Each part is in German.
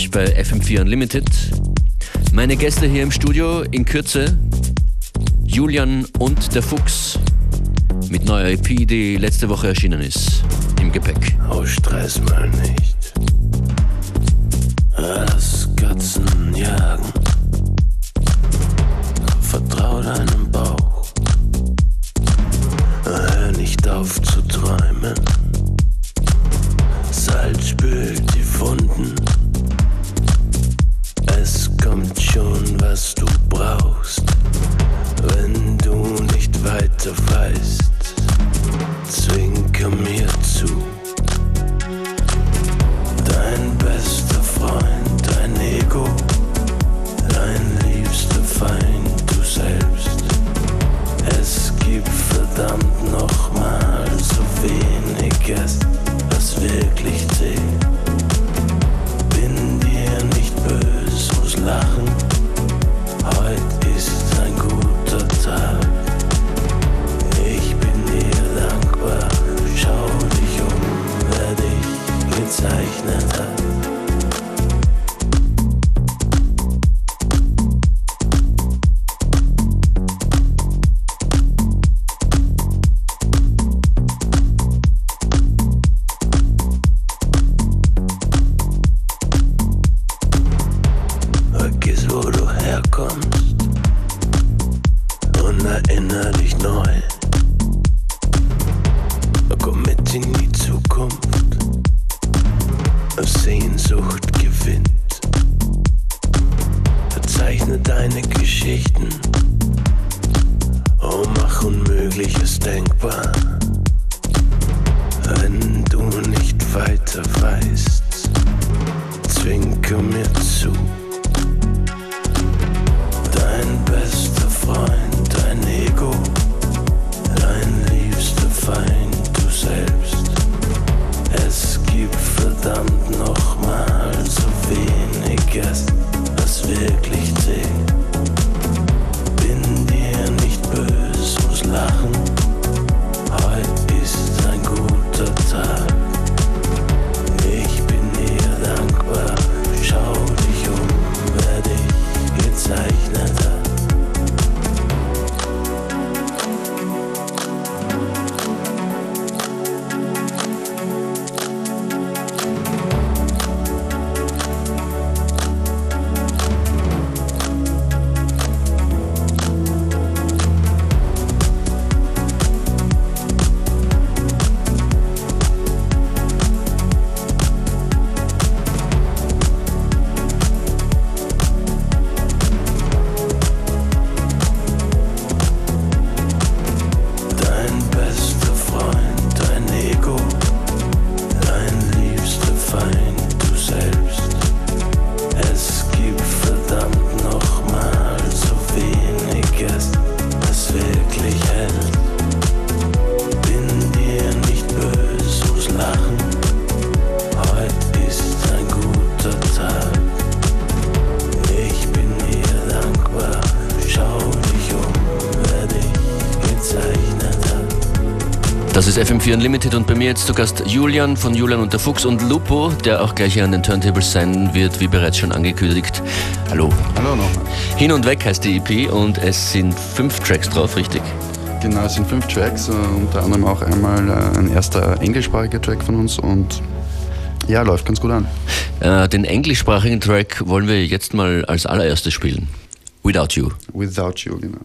euch bei FM4 Unlimited. Meine Gäste hier im Studio in Kürze Julian und der Fuchs mit neuer EP, die letzte Woche erschienen ist, im Gepäck. Oh, stress mal nicht. FM4 Unlimited und bei mir jetzt zu Gast Julian von Julian und der Fuchs und Lupo, der auch gleich hier an den Turntables sein wird, wie bereits schon angekündigt. Hallo. Hallo nochmal. Hin und weg heißt die EP und es sind fünf Tracks drauf, richtig? Genau, es sind fünf Tracks, äh, unter anderem auch einmal äh, ein erster englischsprachiger Track von uns und ja, läuft ganz gut an. Äh, den englischsprachigen Track wollen wir jetzt mal als allererstes spielen. Without You. Without You, genau.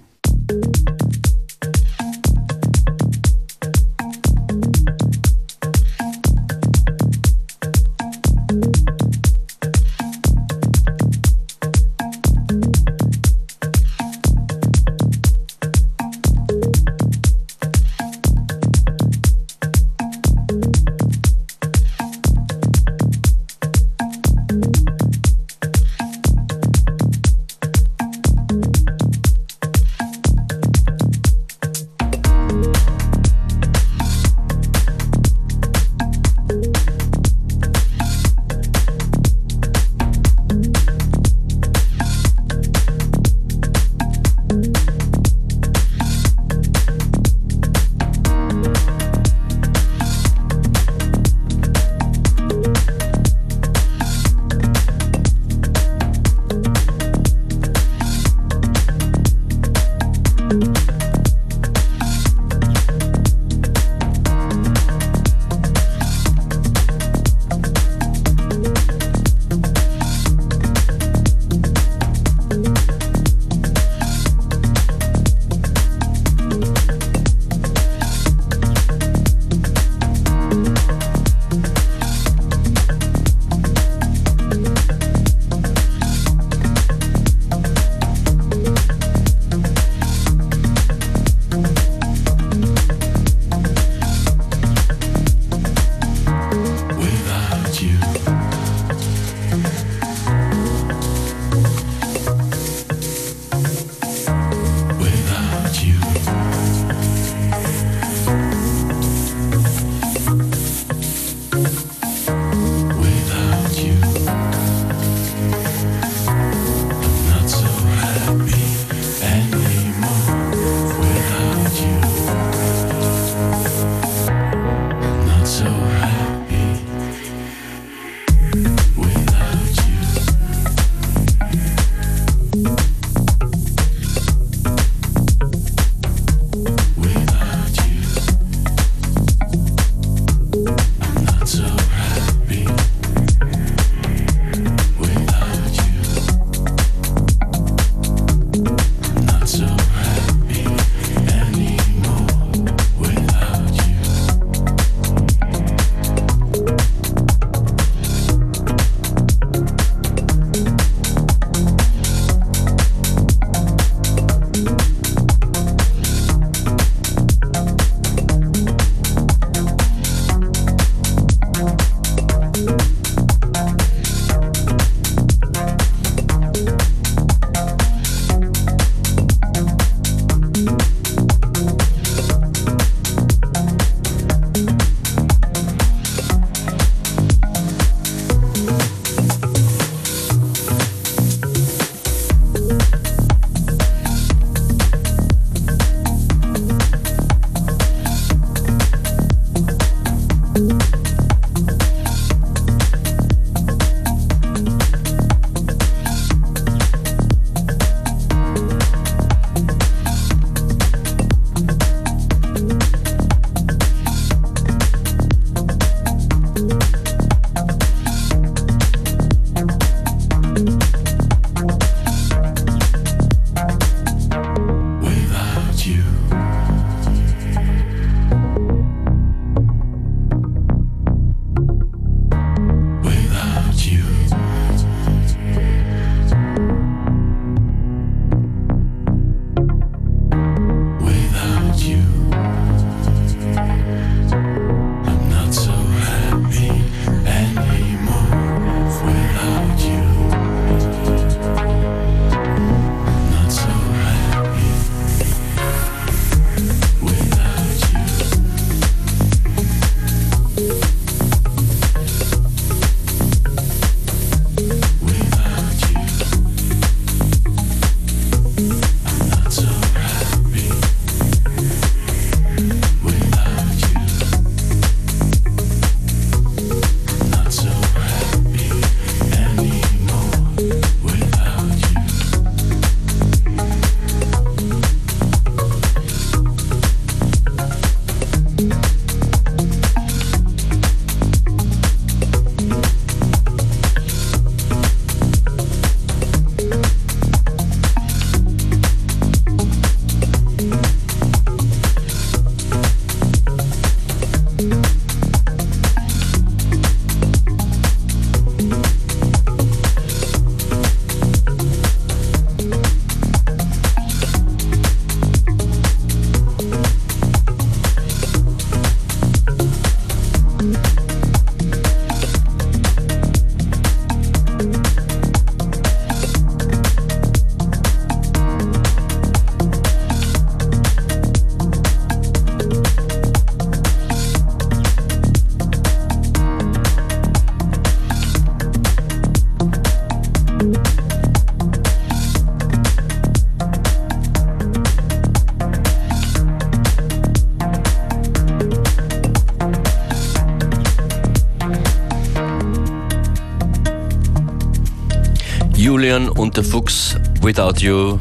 Der Fuchs Without You.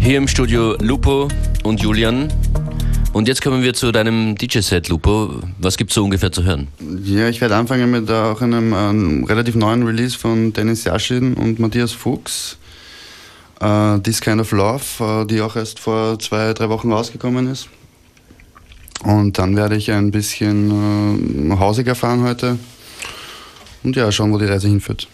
Hier im Studio Lupo und Julian. Und jetzt kommen wir zu deinem DJ-Set, Lupo. Was gibt es so ungefähr zu hören? Ja, ich werde anfangen mit auch einem, einem relativ neuen Release von Dennis Yashin und Matthias Fuchs. Uh, This Kind of Love, uh, die auch erst vor zwei, drei Wochen rausgekommen ist. Und dann werde ich ein bisschen uh, hausiger fahren heute. Und ja, schauen, wo die Reise hinführt.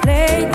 play.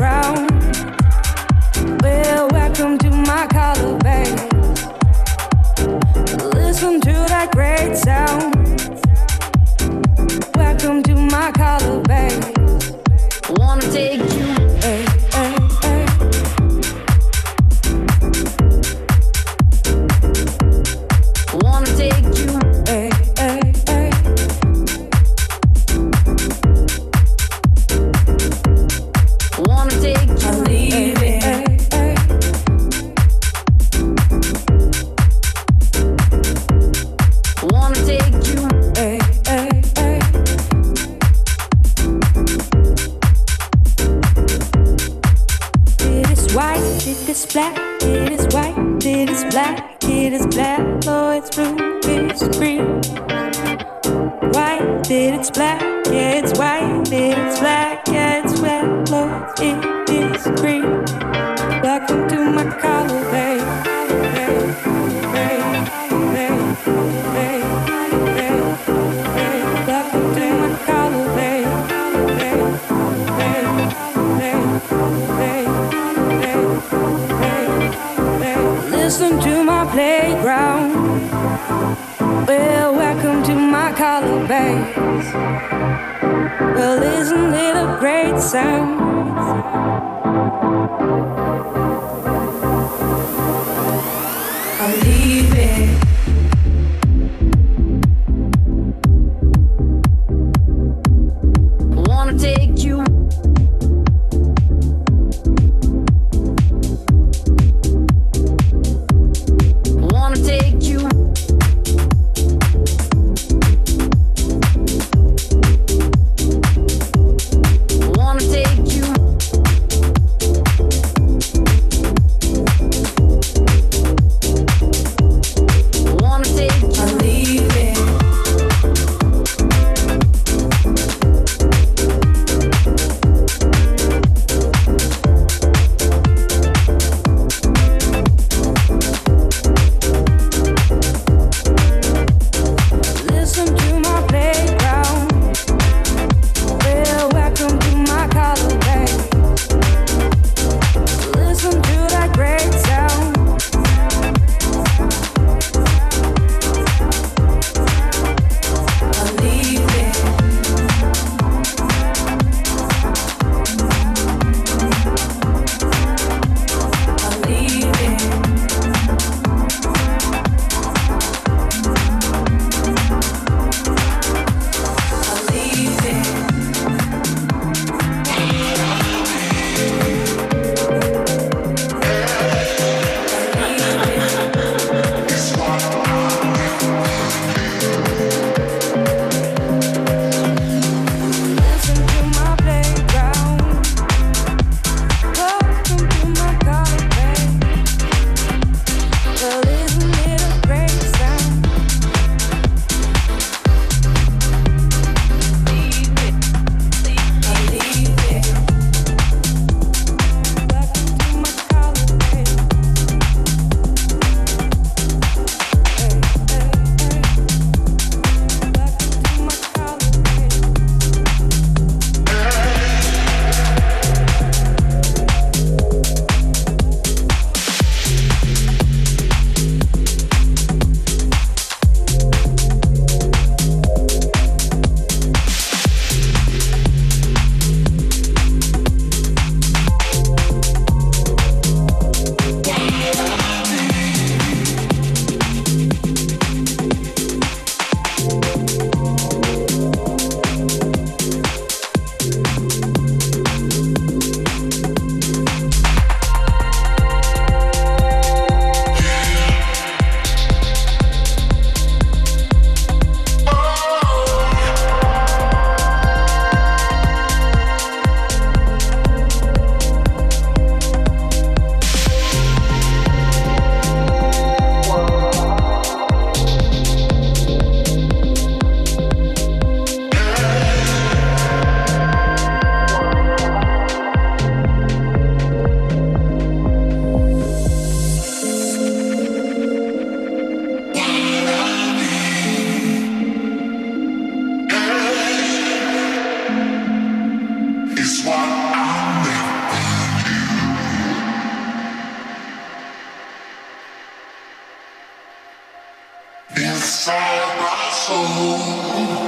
for my soul.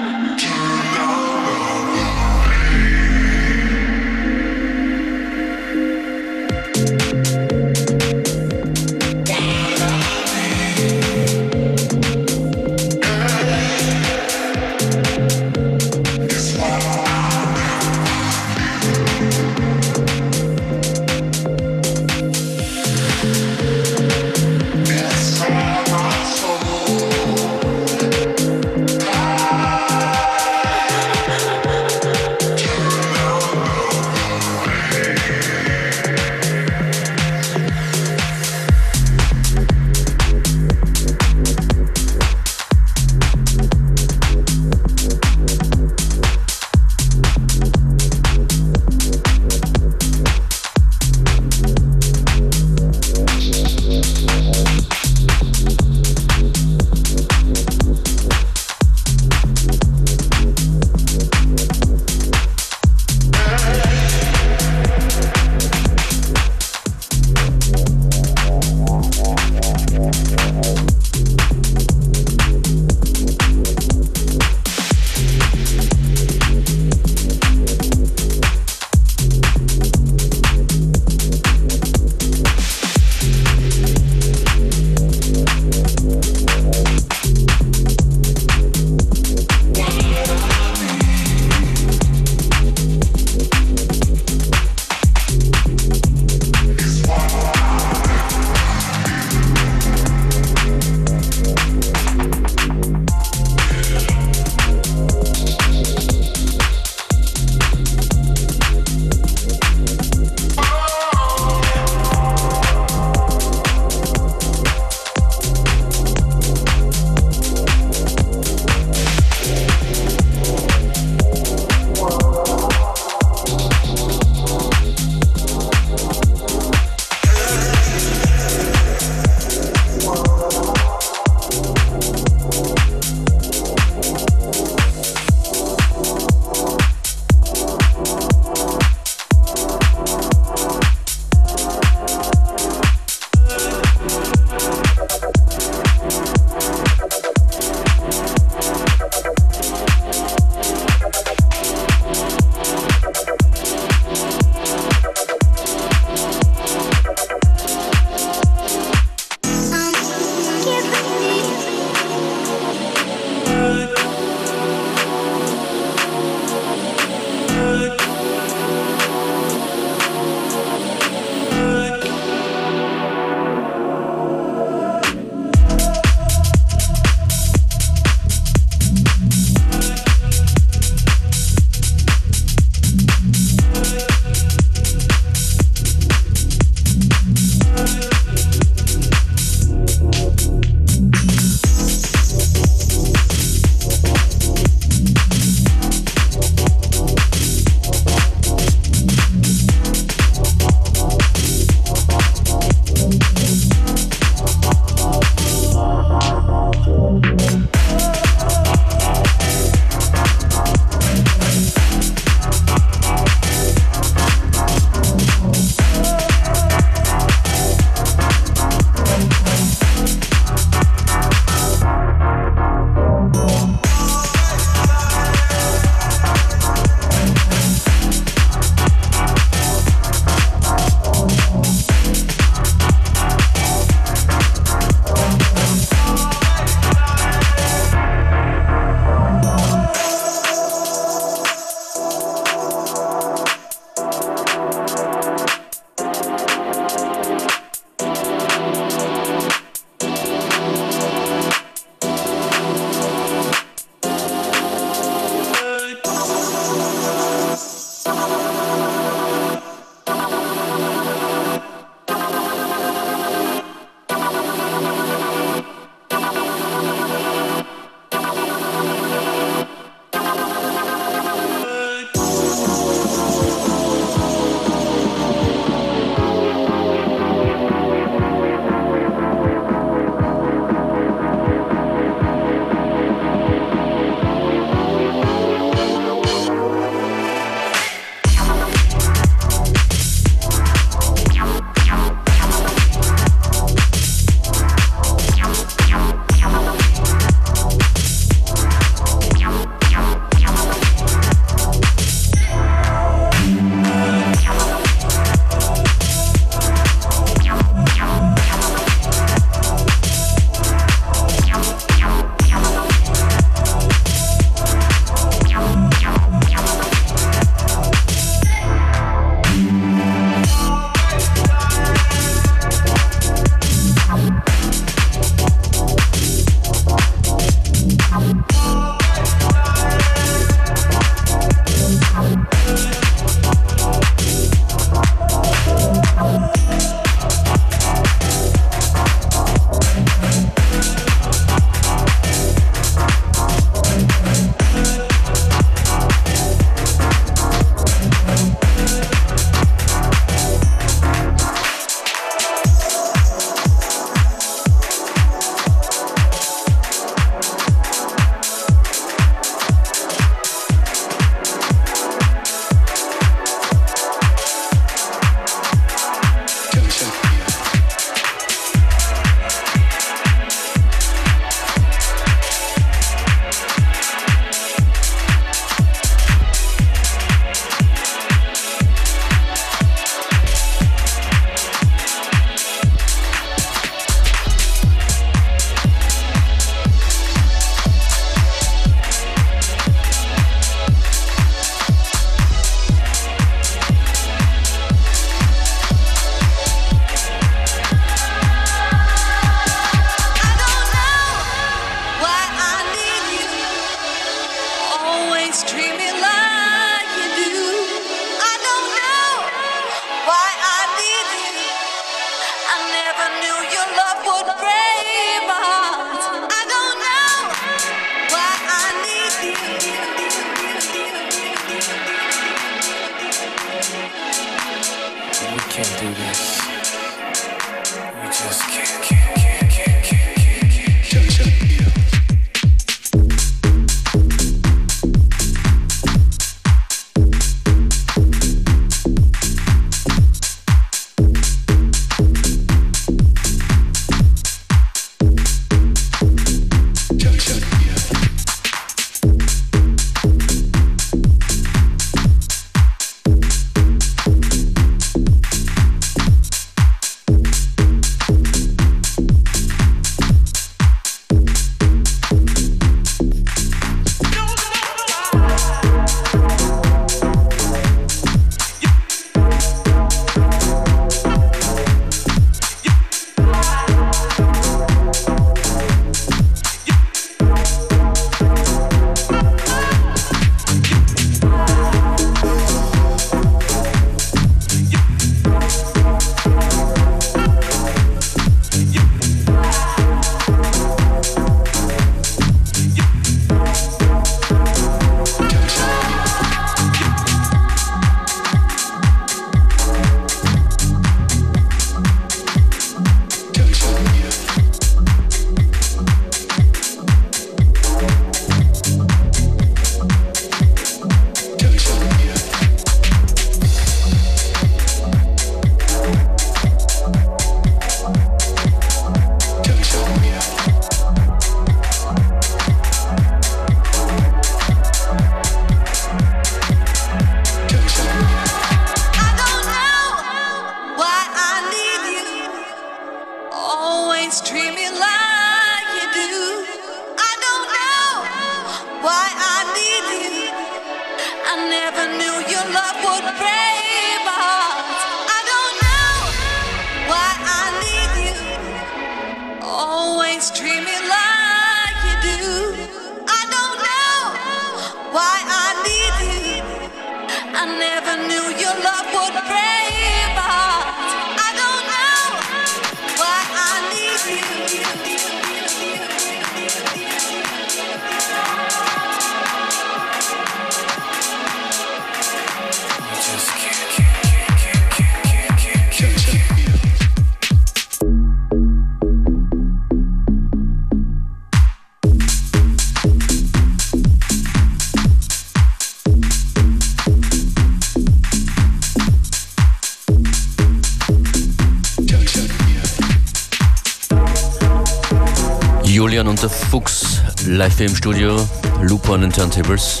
Live hier im Studio, Lupo an den Turntables.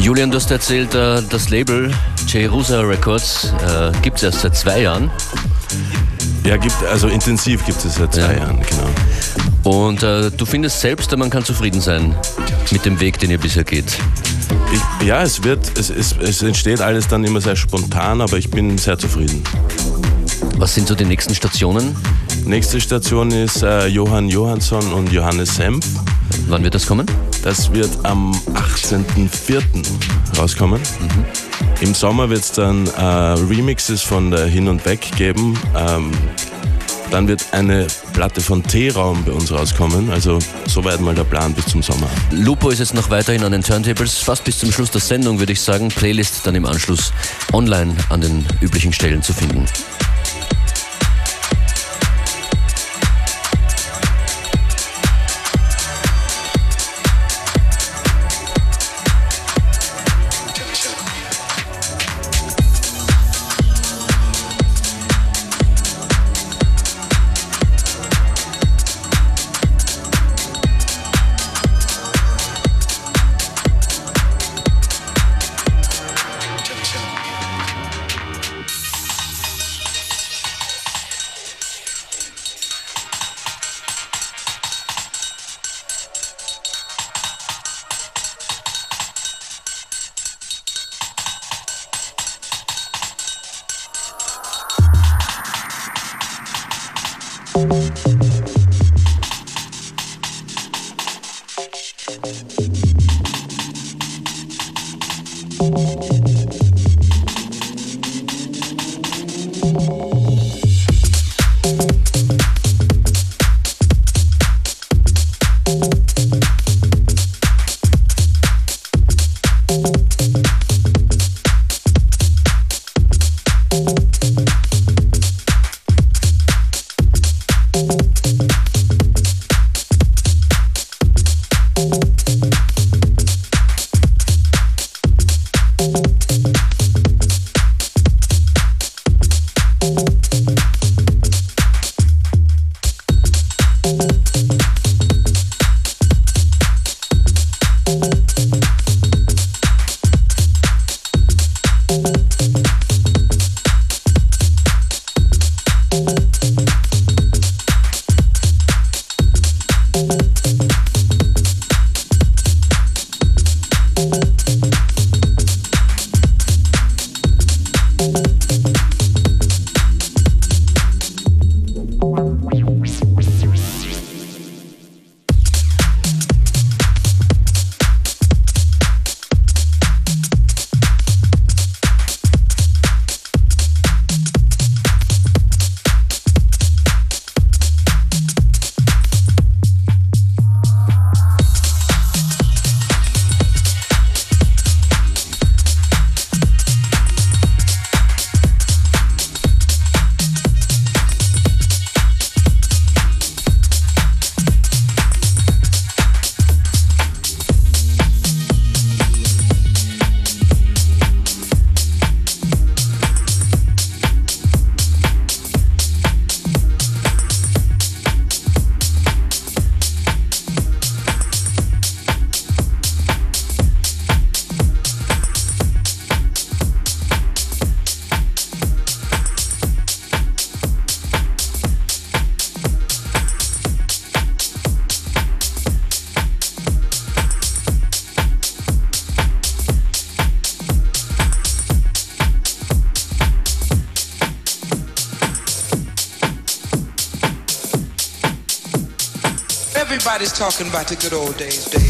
Julian, du hast erzählt, äh, das Label Jerusa Records äh, gibt es erst seit zwei Jahren. Ja, gibt, also intensiv gibt es seit zwei ja. Jahren, genau. Und äh, du findest selbst, man kann zufrieden sein mit dem Weg, den ihr bisher geht. Ich, ja, es wird, es, es, es entsteht alles dann immer sehr spontan, aber ich bin sehr zufrieden. Was sind so die nächsten Stationen? Nächste Station ist äh, Johann Johansson und Johannes Senf. Wann wird das kommen? Das wird am 18.04. rauskommen. Mhm. Im Sommer wird es dann äh, Remixes von der Hin und Weg geben. Ähm, dann wird eine Platte von T-Raum bei uns rauskommen. Also soweit mal der Plan bis zum Sommer. Lupo ist jetzt noch weiterhin an den Turntables, fast bis zum Schluss der Sendung, würde ich sagen. Playlist dann im Anschluss online an den üblichen Stellen zu finden. Talking about the good old days, days,